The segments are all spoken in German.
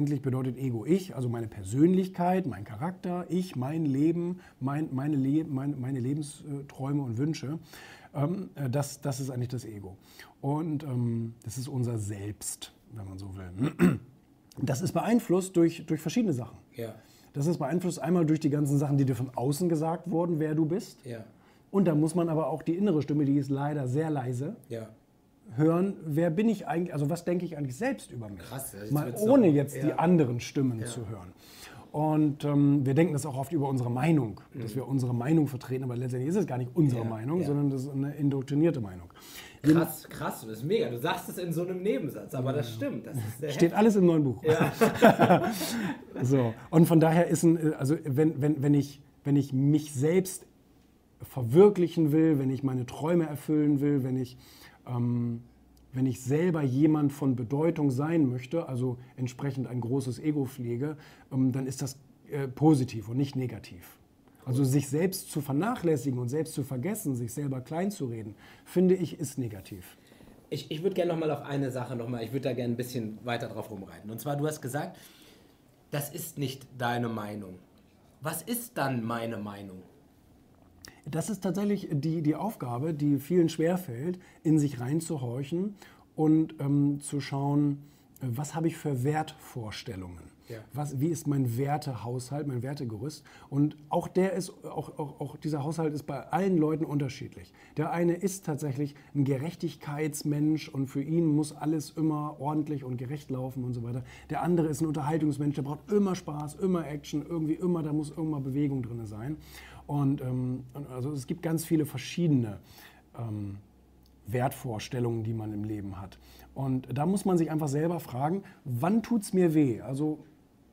letztendlich bedeutet Ego ich, also meine Persönlichkeit, mein Charakter, ich, mein Leben, mein, meine, Le meine, meine Lebensträume und Wünsche. Ähm, äh, das, das ist eigentlich das Ego. Und ähm, das ist unser Selbst, wenn man so will. Das ist beeinflusst durch, durch verschiedene Sachen. Ja. Das ist beeinflusst einmal durch die ganzen Sachen, die dir von außen gesagt wurden, wer du bist. Ja. Und da muss man aber auch die innere Stimme, die ist leider sehr leise, Ja. Hören, wer bin ich eigentlich, also was denke ich eigentlich selbst über mich. Krass, jetzt Mal ohne noch- jetzt die ja. anderen Stimmen zu hören. Und ähm, wir denken das auch oft über unsere Meinung, dass wir unsere Meinung vertreten, aber letztendlich ist es gar nicht unsere Mhm. Ja, Meinung, ja. sondern das ist eine indoktrinierte Meinung. Krass, krass, das ist mega. Du sagst es in so einem Nebensatz, aber das stimmt. Das Steht alles im neuen Buch. so. Und von daher ist ein, also wenn, wenn, wenn, ich, wenn ich mich selbst verwirklichen will, wenn ich meine Träume erfüllen will, wenn ich, ähm, wenn ich selber jemand von Bedeutung sein möchte, also entsprechend ein großes Ego pflege, ähm, dann ist das äh, positiv und nicht negativ. Also sich selbst zu vernachlässigen und selbst zu vergessen, sich selber klein zu reden, finde ich, ist negativ. Ich, ich würde gerne noch mal auf eine Sache noch mal, ich würde da gerne ein bisschen weiter drauf rumreiten. Und zwar, du hast gesagt, das ist nicht deine Meinung. Was ist dann meine Meinung? Das ist tatsächlich die, die Aufgabe, die vielen schwerfällt, in sich reinzuhorchen und ähm, zu schauen, was habe ich für Wertvorstellungen. Ja. Was, wie ist mein Wertehaushalt, mein Wertegerüst? Und auch der ist, auch, auch, auch dieser Haushalt ist bei allen Leuten unterschiedlich. Der eine ist tatsächlich ein Gerechtigkeitsmensch und für ihn muss alles immer ordentlich und gerecht laufen und so weiter. Der andere ist ein Unterhaltungsmensch, der braucht immer Spaß, immer Action, irgendwie immer, da muss irgendwann Bewegung drin sein. Und ähm, also es gibt ganz viele verschiedene ähm, Wertvorstellungen, die man im Leben hat. Und da muss man sich einfach selber fragen, wann tut es mir weh? Also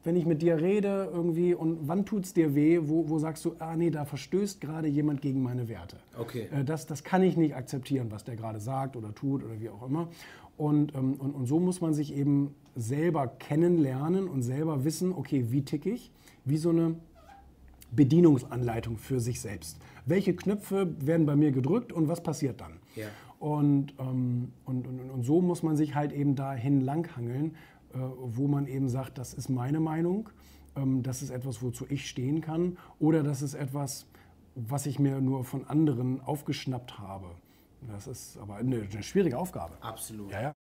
wenn ich mit dir rede irgendwie und wann tut es dir weh, wo, wo sagst du, ah nee, da verstößt gerade jemand gegen meine Werte. Okay. Äh, Das, das kann ich nicht akzeptieren, was der gerade sagt oder tut oder wie auch immer. Und, ähm, und, und so muss man sich eben selber kennenlernen und selber wissen, okay, wie tick ich? Wie so eine Bedienungsanleitung für sich selbst. Welche Knöpfe werden bei mir gedrückt und was passiert dann? Ja. Und, ähm, und, und, und so muss man sich halt eben dahin langhangeln, äh, wo man eben sagt, das ist meine Meinung, ähm, das ist etwas, wozu ich stehen kann, oder das ist etwas, was ich mir nur von anderen aufgeschnappt habe. Das ist aber eine, eine schwierige Aufgabe. Absolut. Ja, ja.